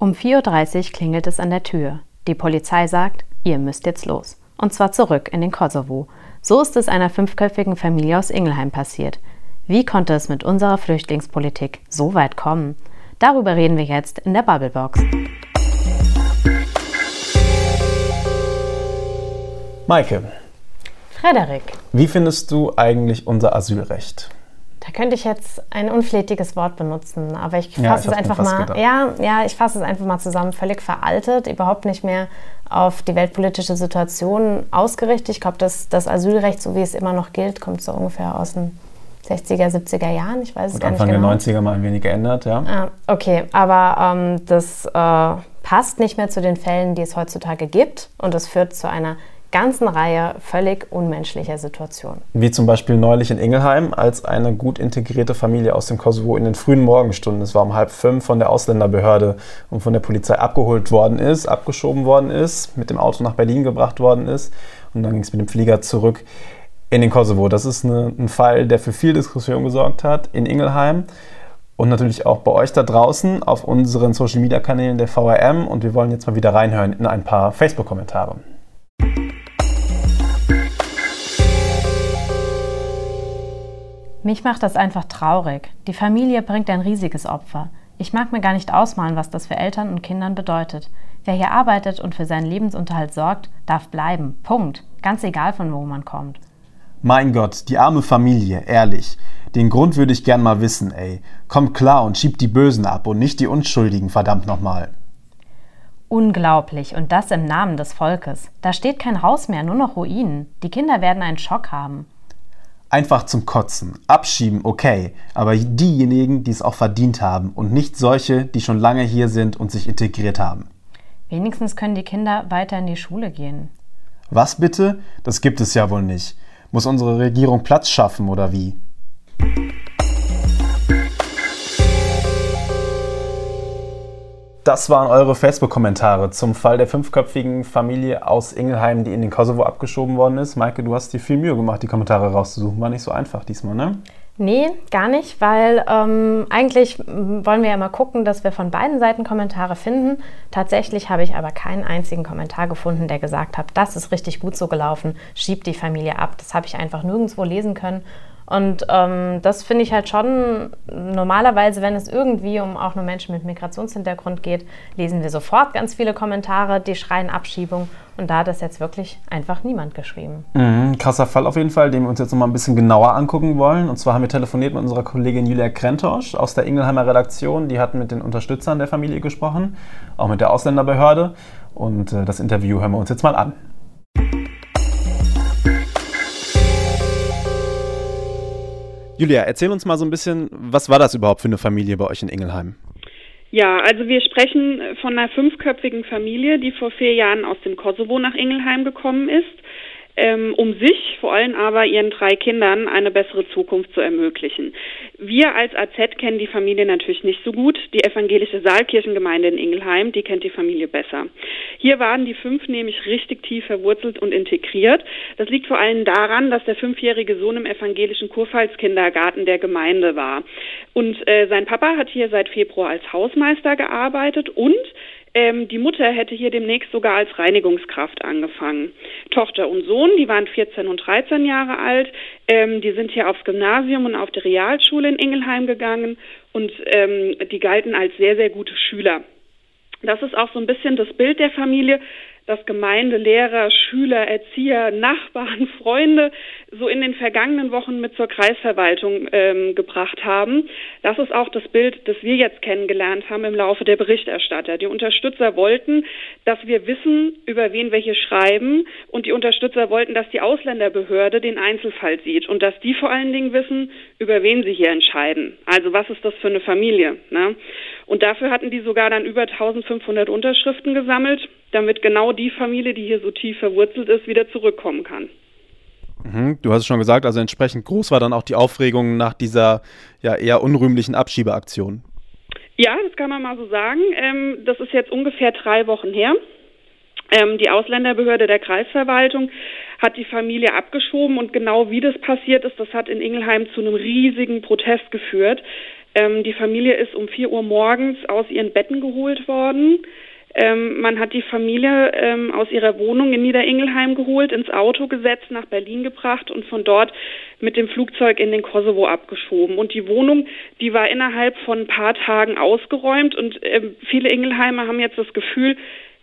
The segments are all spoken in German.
Um 4.30 Uhr klingelt es an der Tür. Die Polizei sagt, ihr müsst jetzt los. Und zwar zurück in den Kosovo. So ist es einer fünfköpfigen Familie aus Ingelheim passiert. Wie konnte es mit unserer Flüchtlingspolitik so weit kommen? Darüber reden wir jetzt in der Bubblebox. Maike. Frederik. Wie findest du eigentlich unser Asylrecht? Da könnte ich jetzt ein unflätiges Wort benutzen, aber ich fasse ja, es einfach mal. Ja, ja, ich fasse es einfach mal zusammen. Völlig veraltet, überhaupt nicht mehr auf die weltpolitische Situation ausgerichtet. Ich glaube, dass das Asylrecht, so wie es immer noch gilt, kommt so ungefähr aus den 60er, 70er Jahren. Ich weiß es Und gar Anfang nicht genau. der 90er mal ein wenig geändert, ja. Ah, okay, aber ähm, das äh, passt nicht mehr zu den Fällen, die es heutzutage gibt. Und das führt zu einer ganzen Reihe völlig unmenschlicher Situationen. Wie zum Beispiel neulich in Ingelheim, als eine gut integrierte Familie aus dem Kosovo in den frühen Morgenstunden, es war um halb fünf, von der Ausländerbehörde und von der Polizei abgeholt worden ist, abgeschoben worden ist, mit dem Auto nach Berlin gebracht worden ist und dann ging es mit dem Flieger zurück in den Kosovo. Das ist eine, ein Fall, der für viel Diskussion gesorgt hat in Ingelheim und natürlich auch bei euch da draußen auf unseren Social Media Kanälen der VRM und wir wollen jetzt mal wieder reinhören in ein paar Facebook-Kommentare. Mich macht das einfach traurig. Die Familie bringt ein riesiges Opfer. Ich mag mir gar nicht ausmalen, was das für Eltern und Kindern bedeutet. Wer hier arbeitet und für seinen Lebensunterhalt sorgt, darf bleiben. Punkt. Ganz egal, von wo man kommt. Mein Gott, die arme Familie, ehrlich. Den Grund würde ich gern mal wissen, ey. Kommt klar und schiebt die Bösen ab und nicht die Unschuldigen, verdammt nochmal. Unglaublich, und das im Namen des Volkes. Da steht kein Haus mehr, nur noch Ruinen. Die Kinder werden einen Schock haben einfach zum Kotzen. Abschieben, okay, aber diejenigen, die es auch verdient haben und nicht solche, die schon lange hier sind und sich integriert haben. Wenigstens können die Kinder weiter in die Schule gehen. Was bitte? Das gibt es ja wohl nicht. Muss unsere Regierung Platz schaffen oder wie? Das waren eure Facebook-Kommentare zum Fall der fünfköpfigen Familie aus Ingelheim, die in den Kosovo abgeschoben worden ist. Maike, du hast dir viel Mühe gemacht, die Kommentare rauszusuchen. War nicht so einfach diesmal, ne? Nee, gar nicht, weil ähm, eigentlich wollen wir ja mal gucken, dass wir von beiden Seiten Kommentare finden. Tatsächlich habe ich aber keinen einzigen Kommentar gefunden, der gesagt hat, das ist richtig gut so gelaufen, schiebt die Familie ab. Das habe ich einfach nirgendwo lesen können. Und ähm, das finde ich halt schon normalerweise, wenn es irgendwie um auch nur Menschen mit Migrationshintergrund geht, lesen wir sofort ganz viele Kommentare, die schreien Abschiebung. Und da hat das jetzt wirklich einfach niemand geschrieben. Mhm, krasser Fall auf jeden Fall, den wir uns jetzt nochmal ein bisschen genauer angucken wollen. Und zwar haben wir telefoniert mit unserer Kollegin Julia Krentosch aus der Ingelheimer Redaktion. Die hat mit den Unterstützern der Familie gesprochen, auch mit der Ausländerbehörde. Und äh, das Interview hören wir uns jetzt mal an. Julia, erzähl uns mal so ein bisschen, was war das überhaupt für eine Familie bei euch in Ingelheim? Ja, also wir sprechen von einer fünfköpfigen Familie, die vor vier Jahren aus dem Kosovo nach Ingelheim gekommen ist ähm, um sich, vor allem aber ihren drei Kindern, eine bessere Zukunft zu ermöglichen. Wir als AZ kennen die Familie natürlich nicht so gut. Die evangelische Saalkirchengemeinde in Ingelheim, die kennt die Familie besser. Hier waren die fünf nämlich richtig tief verwurzelt und integriert. Das liegt vor allem daran, dass der fünfjährige Sohn im evangelischen Kurpfalzkindergarten der Gemeinde war. Und äh, sein Papa hat hier seit Februar als Hausmeister gearbeitet und ähm, die Mutter hätte hier demnächst sogar als Reinigungskraft angefangen. Tochter und Sohn, die waren 14 und 13 Jahre alt, ähm, die sind hier aufs Gymnasium und auf die Realschule in Ingelheim gegangen und ähm, die galten als sehr, sehr gute Schüler. Das ist auch so ein bisschen das Bild der Familie dass Gemeinde, Lehrer, Schüler, Erzieher, Nachbarn, Freunde so in den vergangenen Wochen mit zur Kreisverwaltung ähm, gebracht haben. Das ist auch das Bild, das wir jetzt kennengelernt haben im Laufe der Berichterstatter. Die Unterstützer wollten, dass wir wissen, über wen hier schreiben und die Unterstützer wollten, dass die Ausländerbehörde den Einzelfall sieht und dass die vor allen Dingen wissen, über wen sie hier entscheiden. Also was ist das für eine Familie? Ne? Und dafür hatten die sogar dann über 1500 Unterschriften gesammelt damit genau die Familie, die hier so tief verwurzelt ist, wieder zurückkommen kann. Mhm, du hast es schon gesagt, also entsprechend groß war dann auch die Aufregung nach dieser ja eher unrühmlichen Abschiebeaktion. Ja, das kann man mal so sagen. Ähm, das ist jetzt ungefähr drei Wochen her. Ähm, die Ausländerbehörde der Kreisverwaltung hat die Familie abgeschoben und genau wie das passiert ist, das hat in Ingelheim zu einem riesigen Protest geführt. Ähm, die Familie ist um 4 Uhr morgens aus ihren Betten geholt worden. Ähm, man hat die Familie ähm, aus ihrer Wohnung in Niederingelheim geholt, ins Auto gesetzt, nach Berlin gebracht und von dort mit dem Flugzeug in den Kosovo abgeschoben. Und die Wohnung, die war innerhalb von ein paar Tagen ausgeräumt und äh, viele Ingelheimer haben jetzt das Gefühl,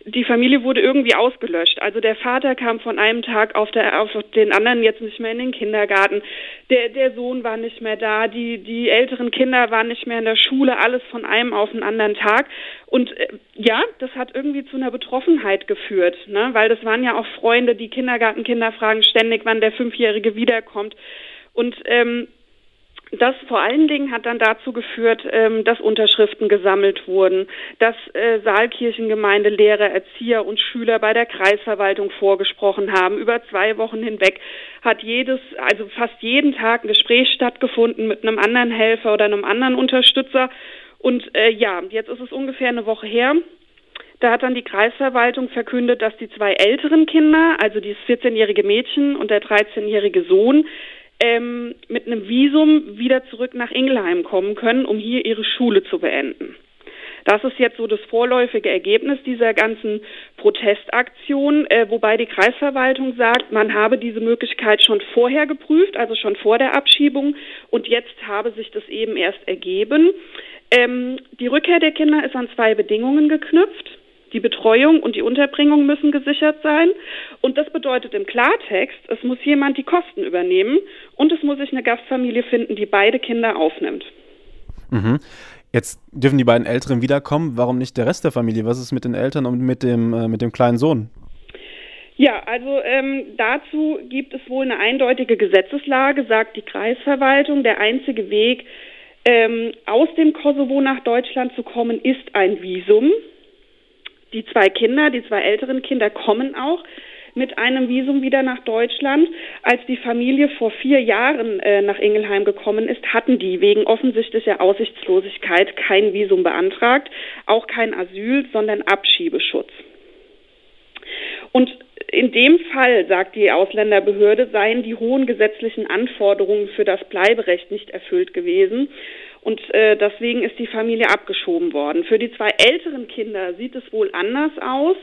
die Familie wurde irgendwie ausgelöscht. Also der Vater kam von einem Tag auf, der, auf den anderen jetzt nicht mehr in den Kindergarten. Der, der Sohn war nicht mehr da. Die, die älteren Kinder waren nicht mehr in der Schule. Alles von einem auf den anderen Tag. Und äh, ja, das hat irgendwie zu einer Betroffenheit geführt, ne? weil das waren ja auch Freunde, die Kindergartenkinder fragen ständig, wann der Fünfjährige wiederkommt. Und ähm, das vor allen Dingen hat dann dazu geführt, ähm, dass Unterschriften gesammelt wurden, dass äh, Saalkirchengemeinde, Lehrer, Erzieher und Schüler bei der Kreisverwaltung vorgesprochen haben. Über zwei Wochen hinweg hat jedes, also fast jeden Tag ein Gespräch stattgefunden mit einem anderen Helfer oder einem anderen Unterstützer. Und äh, ja, jetzt ist es ungefähr eine Woche her. Da hat dann die Kreisverwaltung verkündet, dass die zwei älteren Kinder, also dieses 14-jährige Mädchen und der 13-jährige Sohn, ähm, mit einem Visum wieder zurück nach Ingelheim kommen können, um hier ihre Schule zu beenden. Das ist jetzt so das vorläufige Ergebnis dieser ganzen Protestaktion, äh, wobei die Kreisverwaltung sagt, man habe diese Möglichkeit schon vorher geprüft, also schon vor der Abschiebung, und jetzt habe sich das eben erst ergeben. Ähm, die Rückkehr der Kinder ist an zwei Bedingungen geknüpft. Die Betreuung und die Unterbringung müssen gesichert sein. Und das bedeutet im Klartext, es muss jemand die Kosten übernehmen und es muss sich eine Gastfamilie finden, die beide Kinder aufnimmt. Mhm. Jetzt dürfen die beiden Älteren wiederkommen. Warum nicht der Rest der Familie? Was ist mit den Eltern und mit dem, äh, mit dem kleinen Sohn? Ja, also ähm, dazu gibt es wohl eine eindeutige Gesetzeslage, sagt die Kreisverwaltung. Der einzige Weg, ähm, aus dem Kosovo nach Deutschland zu kommen, ist ein Visum. Die zwei Kinder, die zwei älteren Kinder kommen auch mit einem Visum wieder nach Deutschland. Als die Familie vor vier Jahren äh, nach Ingelheim gekommen ist, hatten die wegen offensichtlicher Aussichtslosigkeit kein Visum beantragt, auch kein Asyl, sondern Abschiebeschutz. Und in dem Fall, sagt die Ausländerbehörde, seien die hohen gesetzlichen Anforderungen für das Bleiberecht nicht erfüllt gewesen. Und äh, deswegen ist die Familie abgeschoben worden. Für die zwei älteren Kinder sieht es wohl anders aus.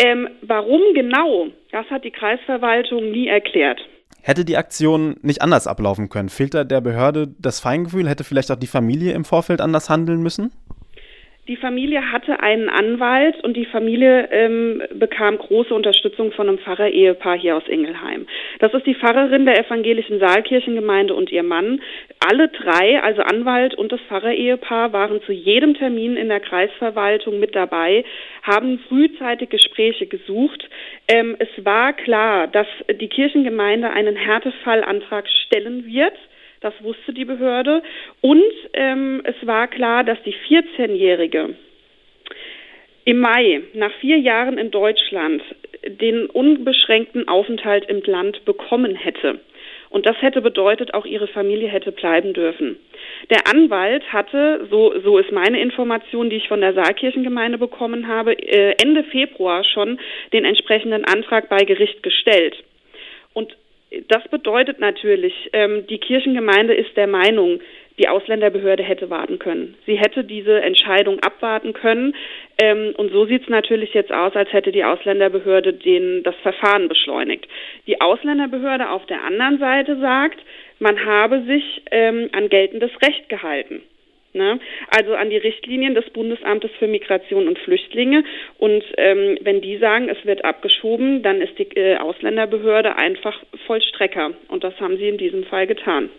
Ähm, warum genau, das hat die Kreisverwaltung nie erklärt. Hätte die Aktion nicht anders ablaufen können? Da der Behörde das Feingefühl? Hätte vielleicht auch die Familie im Vorfeld anders handeln müssen? Die Familie hatte einen Anwalt und die Familie ähm, bekam große Unterstützung von einem Pfarrer-Ehepaar hier aus Ingelheim. Das ist die Pfarrerin der evangelischen Saalkirchengemeinde und ihr Mann. Alle drei, also Anwalt und das Pfarrer-Ehepaar, waren zu jedem Termin in der Kreisverwaltung mit dabei, haben frühzeitig Gespräche gesucht. Ähm, es war klar, dass die Kirchengemeinde einen Härtefallantrag stellen wird das wusste die Behörde. Und ähm, es war klar, dass die 14-Jährige im Mai nach vier Jahren in Deutschland den unbeschränkten Aufenthalt im Land bekommen hätte. Und das hätte bedeutet, auch ihre Familie hätte bleiben dürfen. Der Anwalt hatte, so, so ist meine Information, die ich von der Saalkirchengemeinde bekommen habe, äh, Ende Februar schon den entsprechenden Antrag bei Gericht gestellt. Und das bedeutet natürlich, ähm, die Kirchengemeinde ist der Meinung, die Ausländerbehörde hätte warten können. Sie hätte diese Entscheidung abwarten können. Ähm, und so sieht es natürlich jetzt aus, als hätte die Ausländerbehörde den, das Verfahren beschleunigt. Die Ausländerbehörde auf der anderen Seite sagt, man habe sich ähm, an geltendes Recht gehalten. Ne? Also an die Richtlinien des Bundesamtes für Migration und Flüchtlinge. Und ähm, wenn die sagen, es wird abgeschoben, dann ist die äh, Ausländerbehörde einfach Vollstrecker. Und das haben sie in diesem Fall getan.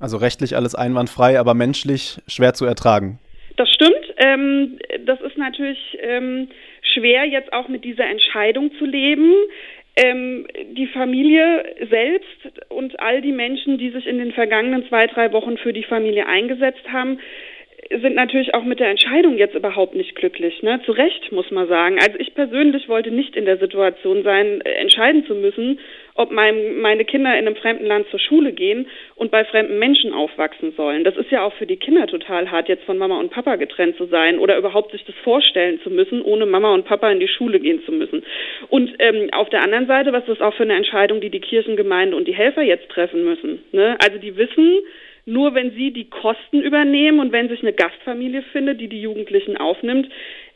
Also rechtlich alles einwandfrei, aber menschlich schwer zu ertragen. Das stimmt. Ähm, das ist natürlich ähm, schwer, jetzt auch mit dieser Entscheidung zu leben ähm, die Familie selbst und all die Menschen, die sich in den vergangenen zwei, drei Wochen für die Familie eingesetzt haben, sind natürlich auch mit der Entscheidung jetzt überhaupt nicht glücklich. Ne? Zu Recht, muss man sagen. Also ich persönlich wollte nicht in der Situation sein, äh, entscheiden zu müssen, ob mein, meine Kinder in einem fremden Land zur Schule gehen und bei fremden Menschen aufwachsen sollen. Das ist ja auch für die Kinder total hart, jetzt von Mama und Papa getrennt zu sein oder überhaupt sich das vorstellen zu müssen, ohne Mama und Papa in die Schule gehen zu müssen. Und ähm, auf der anderen Seite, was ist das auch für eine Entscheidung, die die Kirchengemeinde und die Helfer jetzt treffen müssen? Ne? Also die wissen, nur wenn sie die Kosten übernehmen und wenn sich eine Gastfamilie findet, die die Jugendlichen aufnimmt,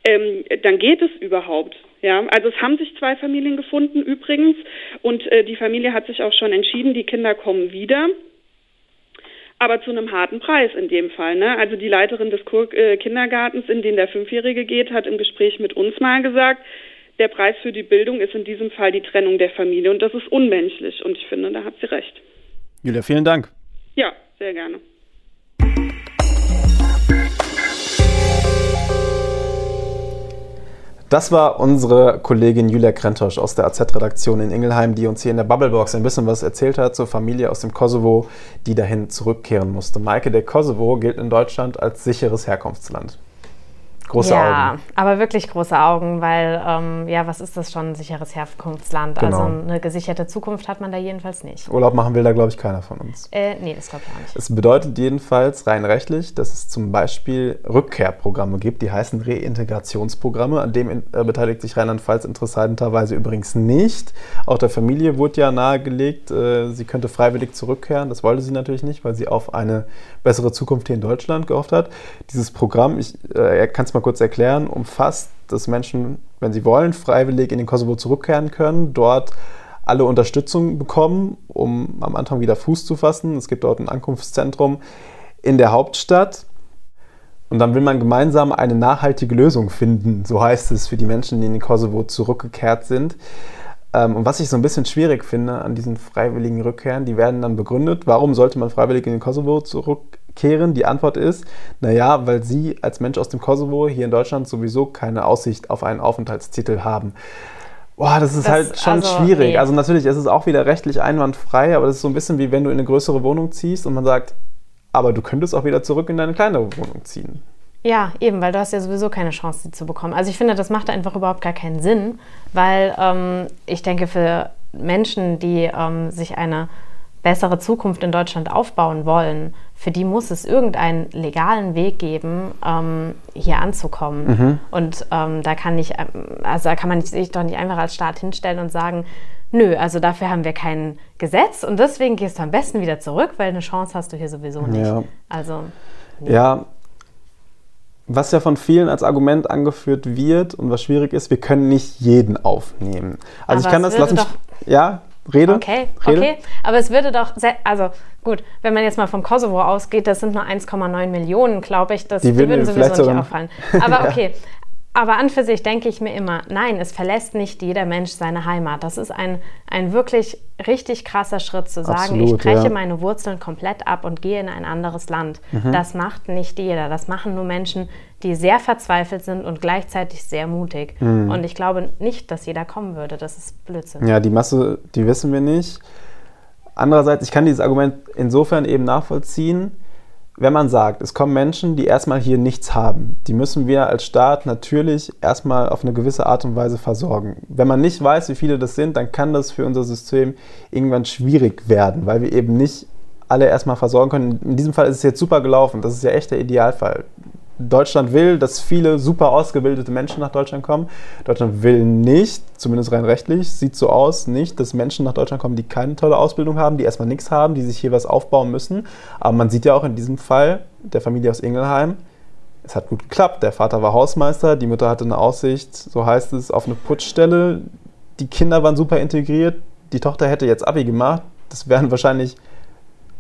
ähm, dann geht es überhaupt. Ja, also es haben sich zwei Familien gefunden übrigens und äh, die Familie hat sich auch schon entschieden, die Kinder kommen wieder aber zu einem harten Preis in dem Fall. Ne? Also die Leiterin des äh, Kindergartens, in den der Fünfjährige geht, hat im Gespräch mit uns mal gesagt, der Preis für die Bildung ist in diesem Fall die Trennung der Familie und das ist unmenschlich und ich finde, da hat sie recht. Julia, vielen Dank. Ja, sehr gerne. Das war unsere Kollegin Julia Krentosch aus der AZ-Redaktion in Ingelheim, die uns hier in der Bubblebox ein bisschen was erzählt hat zur Familie aus dem Kosovo, die dahin zurückkehren musste. Maike, der Kosovo gilt in Deutschland als sicheres Herkunftsland. Große ja, Augen. aber wirklich große Augen, weil, ähm, ja, was ist das schon, ein sicheres Herkunftsland? Genau. Also eine gesicherte Zukunft hat man da jedenfalls nicht. Urlaub machen will da, glaube ich, keiner von uns. Äh, nee, das glaube ich auch nicht. Es bedeutet jedenfalls rein rechtlich, dass es zum Beispiel Rückkehrprogramme gibt, die heißen Reintegrationsprogramme. An dem äh, beteiligt sich Rheinland-Pfalz interessanterweise übrigens nicht. Auch der Familie wurde ja nahegelegt, äh, sie könnte freiwillig zurückkehren. Das wollte sie natürlich nicht, weil sie auf eine bessere Zukunft hier in Deutschland gehofft hat. Dieses Programm, ich äh, kann es mal kurz erklären, umfasst, dass Menschen, wenn sie wollen, freiwillig in den Kosovo zurückkehren können, dort alle Unterstützung bekommen, um am Anfang wieder Fuß zu fassen. Es gibt dort ein Ankunftszentrum in der Hauptstadt. Und dann will man gemeinsam eine nachhaltige Lösung finden, so heißt es, für die Menschen, die in den Kosovo zurückgekehrt sind. Ähm, und was ich so ein bisschen schwierig finde an diesen freiwilligen Rückkehren, die werden dann begründet, warum sollte man freiwillig in den Kosovo zurückkehren? Die Antwort ist, naja, weil sie als Mensch aus dem Kosovo hier in Deutschland sowieso keine Aussicht auf einen Aufenthaltstitel haben. Boah, das ist das, halt schon also, schwierig. Nee. Also natürlich ist es auch wieder rechtlich einwandfrei, aber das ist so ein bisschen wie wenn du in eine größere Wohnung ziehst und man sagt, aber du könntest auch wieder zurück in deine kleinere Wohnung ziehen. Ja, eben, weil du hast ja sowieso keine Chance, sie zu bekommen. Also ich finde, das macht einfach überhaupt gar keinen Sinn, weil ähm, ich denke, für Menschen, die ähm, sich eine bessere Zukunft in Deutschland aufbauen wollen, für die muss es irgendeinen legalen Weg geben, ähm, hier anzukommen. Mhm. Und ähm, da kann ich, also da kann man sich doch nicht einfach als Staat hinstellen und sagen, nö, also dafür haben wir kein Gesetz und deswegen gehst du am besten wieder zurück, weil eine Chance hast du hier sowieso nicht. Ja. Also nee. ja, was ja von vielen als Argument angeführt wird und was schwierig ist, wir können nicht jeden aufnehmen. Also aber ich kann das lassen. Ja, rede. Okay, rede. okay. Aber es würde doch, also gut, wenn man jetzt mal vom Kosovo ausgeht, das sind nur 1,9 Millionen, glaube ich, das, die, die würden sowieso nicht auffallen. Aber okay, aber an für sich denke ich mir immer, nein, es verlässt nicht jeder Mensch seine Heimat. Das ist ein, ein wirklich richtig krasser Schritt zu sagen, Absolut, ich breche ja. meine Wurzeln komplett ab und gehe in ein anderes Land. Mhm. Das macht nicht jeder. Das machen nur Menschen, die sehr verzweifelt sind und gleichzeitig sehr mutig. Mhm. Und ich glaube nicht, dass jeder kommen würde. Das ist Blödsinn. Ja, die Masse, die wissen wir nicht. Andererseits, ich kann dieses Argument insofern eben nachvollziehen, wenn man sagt, es kommen Menschen, die erstmal hier nichts haben, die müssen wir als Staat natürlich erstmal auf eine gewisse Art und Weise versorgen. Wenn man nicht weiß, wie viele das sind, dann kann das für unser System irgendwann schwierig werden, weil wir eben nicht alle erstmal versorgen können. In diesem Fall ist es jetzt super gelaufen. Das ist ja echt der Idealfall. Deutschland will, dass viele super ausgebildete Menschen nach Deutschland kommen. Deutschland will nicht, zumindest rein rechtlich, sieht so aus, nicht, dass Menschen nach Deutschland kommen, die keine tolle Ausbildung haben, die erstmal nichts haben, die sich hier was aufbauen müssen. Aber man sieht ja auch in diesem Fall der Familie aus Ingelheim, es hat gut geklappt. Der Vater war Hausmeister, die Mutter hatte eine Aussicht, so heißt es, auf eine Putzstelle. Die Kinder waren super integriert. Die Tochter hätte jetzt Abi gemacht. Das wären wahrscheinlich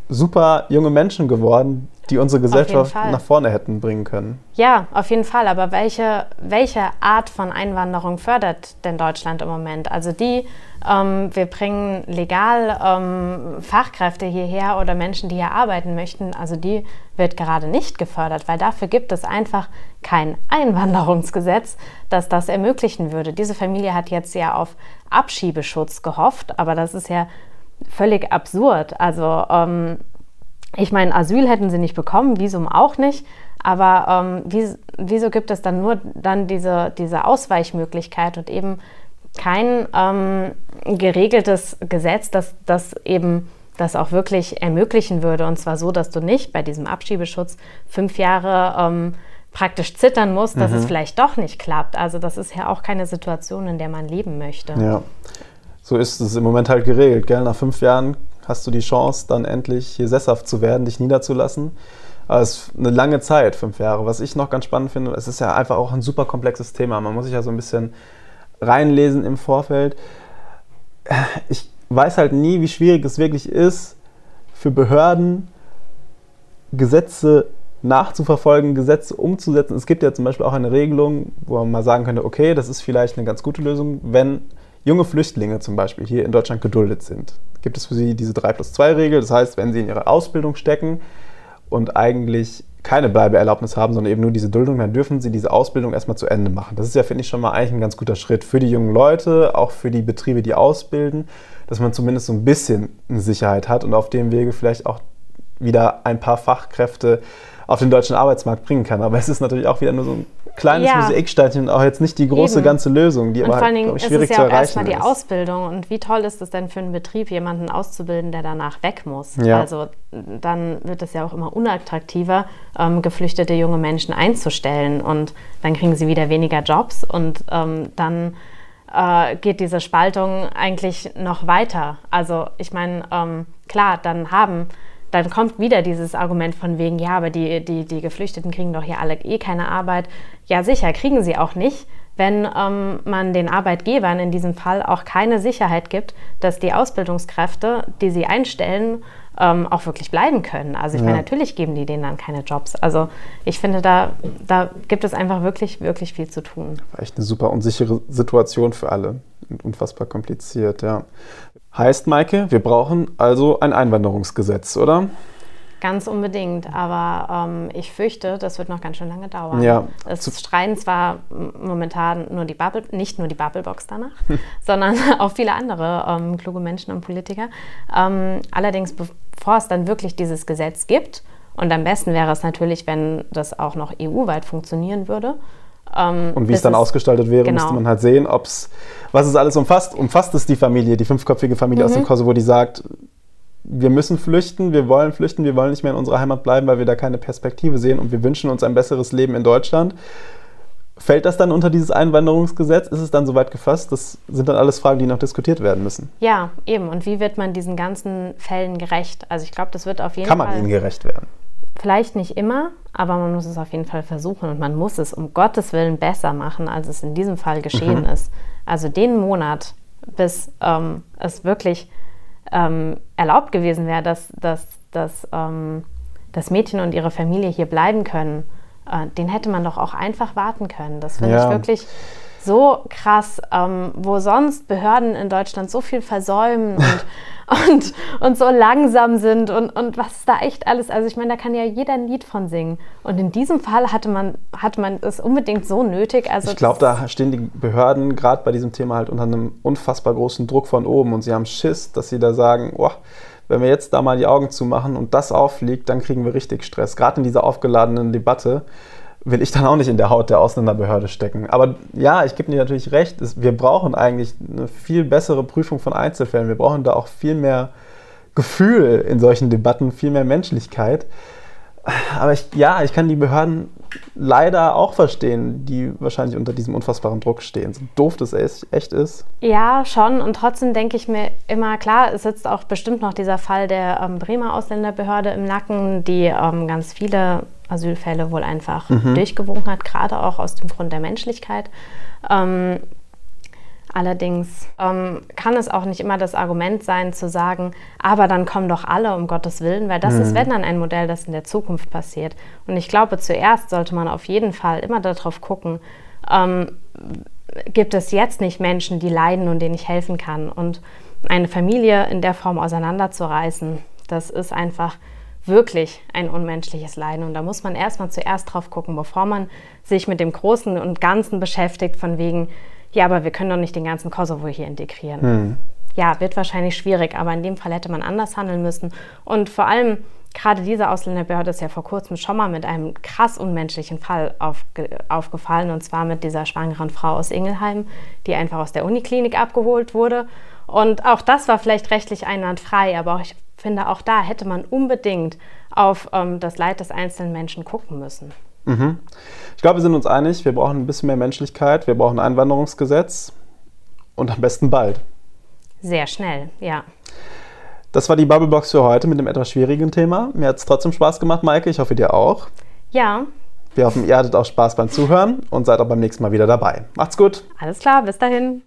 super junge Menschen geworden, die unsere Gesellschaft nach vorne hätten bringen können. Ja, auf jeden Fall. Aber welche, welche Art von Einwanderung fördert denn Deutschland im Moment? Also die, ähm, wir bringen legal ähm, Fachkräfte hierher oder Menschen, die hier arbeiten möchten, also die wird gerade nicht gefördert, weil dafür gibt es einfach kein Einwanderungsgesetz, das das ermöglichen würde. Diese Familie hat jetzt ja auf Abschiebeschutz gehofft, aber das ist ja völlig absurd. Also ähm, ich meine, Asyl hätten sie nicht bekommen, Visum auch nicht. Aber ähm, wie, wieso gibt es dann nur dann diese, diese Ausweichmöglichkeit und eben kein ähm, geregeltes Gesetz, das, das eben das auch wirklich ermöglichen würde. Und zwar so, dass du nicht bei diesem Abschiebeschutz fünf Jahre ähm, praktisch zittern musst, dass mhm. es vielleicht doch nicht klappt. Also das ist ja auch keine Situation, in der man leben möchte. Ja so ist es im Moment halt geregelt. Gell? Nach fünf Jahren hast du die Chance, dann endlich hier sesshaft zu werden, dich niederzulassen. Aber es ist eine lange Zeit, fünf Jahre. Was ich noch ganz spannend finde, es ist ja einfach auch ein super komplexes Thema. Man muss sich ja so ein bisschen reinlesen im Vorfeld. Ich weiß halt nie, wie schwierig es wirklich ist, für Behörden Gesetze nachzuverfolgen, Gesetze umzusetzen. Es gibt ja zum Beispiel auch eine Regelung, wo man mal sagen könnte, okay, das ist vielleicht eine ganz gute Lösung, wenn junge Flüchtlinge zum Beispiel hier in Deutschland geduldet sind. Gibt es für sie diese 3 plus 2 Regel, das heißt, wenn sie in ihrer Ausbildung stecken und eigentlich keine Bleibeerlaubnis haben, sondern eben nur diese Duldung, dann dürfen sie diese Ausbildung erstmal zu Ende machen. Das ist ja, finde ich, schon mal eigentlich ein ganz guter Schritt für die jungen Leute, auch für die Betriebe, die ausbilden, dass man zumindest so ein bisschen Sicherheit hat und auf dem Wege vielleicht auch wieder ein paar Fachkräfte auf den deutschen Arbeitsmarkt bringen kann. Aber es ist natürlich auch wieder nur so ein kleines ja. Mosaiksteinchen und auch jetzt nicht die große Eben. ganze Lösung, die und aber vor allen Dingen halt, schwierig ist es ja auch erstmal die Ausbildung. Und wie toll ist es denn für einen Betrieb, jemanden auszubilden, der danach weg muss? Ja. Also dann wird es ja auch immer unattraktiver, ähm, geflüchtete junge Menschen einzustellen. Und dann kriegen sie wieder weniger Jobs und ähm, dann äh, geht diese Spaltung eigentlich noch weiter. Also ich meine, ähm, klar, dann haben dann kommt wieder dieses Argument von wegen, ja, aber die, die, die Geflüchteten kriegen doch hier alle eh keine Arbeit. Ja, sicher, kriegen sie auch nicht, wenn ähm, man den Arbeitgebern in diesem Fall auch keine Sicherheit gibt, dass die Ausbildungskräfte, die sie einstellen, ähm, auch wirklich bleiben können. Also ich ja. meine, natürlich geben die denen dann keine Jobs. Also ich finde, da, da gibt es einfach wirklich, wirklich viel zu tun. Echt eine super unsichere Situation für alle und unfassbar kompliziert, ja. Heißt, Maike, wir brauchen also ein Einwanderungsgesetz, oder? Ganz unbedingt, aber ähm, ich fürchte, das wird noch ganz schön lange dauern. Ja. Es streiten zwar momentan nur die Bubble, nicht nur die Bubblebox danach, sondern auch viele andere ähm, kluge Menschen und Politiker. Ähm, allerdings, bevor es dann wirklich dieses Gesetz gibt, und am besten wäre es natürlich, wenn das auch noch EU-weit funktionieren würde, ähm, und wie es dann ausgestaltet wäre, genau. müsste man halt sehen, ob's, was es alles umfasst. Umfasst es die Familie, die fünfköpfige Familie mhm. aus dem mhm. Kosovo, die sagt, wir müssen flüchten, wir wollen flüchten, wir wollen nicht mehr in unserer Heimat bleiben, weil wir da keine Perspektive sehen und wir wünschen uns ein besseres Leben in Deutschland. Fällt das dann unter dieses Einwanderungsgesetz? Ist es dann soweit gefasst? Das sind dann alles Fragen, die noch diskutiert werden müssen. Ja, eben. Und wie wird man diesen ganzen Fällen gerecht? Also ich glaube, das wird auf jeden Fall. Kann man ihnen gerecht werden? Vielleicht nicht immer, aber man muss es auf jeden Fall versuchen und man muss es um Gottes Willen besser machen, als es in diesem Fall geschehen mhm. ist. Also den Monat, bis ähm, es wirklich ähm, erlaubt gewesen wäre, dass, dass, dass ähm, das Mädchen und ihre Familie hier bleiben können, äh, den hätte man doch auch einfach warten können. Das finde ja. ich wirklich so krass, ähm, wo sonst Behörden in Deutschland so viel versäumen und, und, und so langsam sind und, und was da echt alles, also ich meine, da kann ja jeder ein Lied von singen. Und in diesem Fall hatte man, hatte man es unbedingt so nötig. Also ich glaube, da stehen die Behörden gerade bei diesem Thema halt unter einem unfassbar großen Druck von oben und sie haben Schiss, dass sie da sagen, oh, wenn wir jetzt da mal die Augen zumachen und das auffliegt, dann kriegen wir richtig Stress. Gerade in dieser aufgeladenen Debatte will ich dann auch nicht in der Haut der Ausländerbehörde stecken. Aber ja, ich gebe dir natürlich recht, wir brauchen eigentlich eine viel bessere Prüfung von Einzelfällen. Wir brauchen da auch viel mehr Gefühl in solchen Debatten, viel mehr Menschlichkeit. Aber ich, ja, ich kann die Behörden leider auch verstehen, die wahrscheinlich unter diesem unfassbaren Druck stehen. So doof das echt ist. Ja, schon. Und trotzdem denke ich mir immer, klar, es sitzt auch bestimmt noch dieser Fall der ähm, Bremer Ausländerbehörde im Nacken, die ähm, ganz viele Asylfälle wohl einfach mhm. durchgewunken hat, gerade auch aus dem Grund der Menschlichkeit. Ähm, allerdings ähm, kann es auch nicht immer das Argument sein, zu sagen, aber dann kommen doch alle um Gottes Willen, weil das mhm. ist, wenn dann ein Modell, das in der Zukunft passiert. Und ich glaube, zuerst sollte man auf jeden Fall immer darauf gucken, ähm, gibt es jetzt nicht Menschen, die leiden und denen ich helfen kann. Und eine Familie in der Form auseinanderzureißen, das ist einfach wirklich ein unmenschliches Leiden. Und da muss man erstmal zuerst drauf gucken, bevor man sich mit dem Großen und Ganzen beschäftigt, von wegen, ja, aber wir können doch nicht den ganzen Kosovo hier integrieren. Hm. Ja, wird wahrscheinlich schwierig, aber in dem Fall hätte man anders handeln müssen. Und vor allem, gerade diese Ausländerbehörde ist ja vor kurzem schon mal mit einem krass unmenschlichen Fall aufge aufgefallen, und zwar mit dieser schwangeren Frau aus Ingelheim, die einfach aus der Uniklinik abgeholt wurde. Und auch das war vielleicht rechtlich einwandfrei, aber ich finde, auch da hätte man unbedingt auf ähm, das Leid des einzelnen Menschen gucken müssen. Mhm. Ich glaube, wir sind uns einig, wir brauchen ein bisschen mehr Menschlichkeit, wir brauchen ein Einwanderungsgesetz und am besten bald. Sehr schnell, ja. Das war die Bubblebox für heute mit dem etwas schwierigen Thema. Mir hat es trotzdem Spaß gemacht, Maike. Ich hoffe, dir auch. Ja. Wir hoffen, ihr hattet auch Spaß beim Zuhören und seid auch beim nächsten Mal wieder dabei. Macht's gut. Alles klar, bis dahin.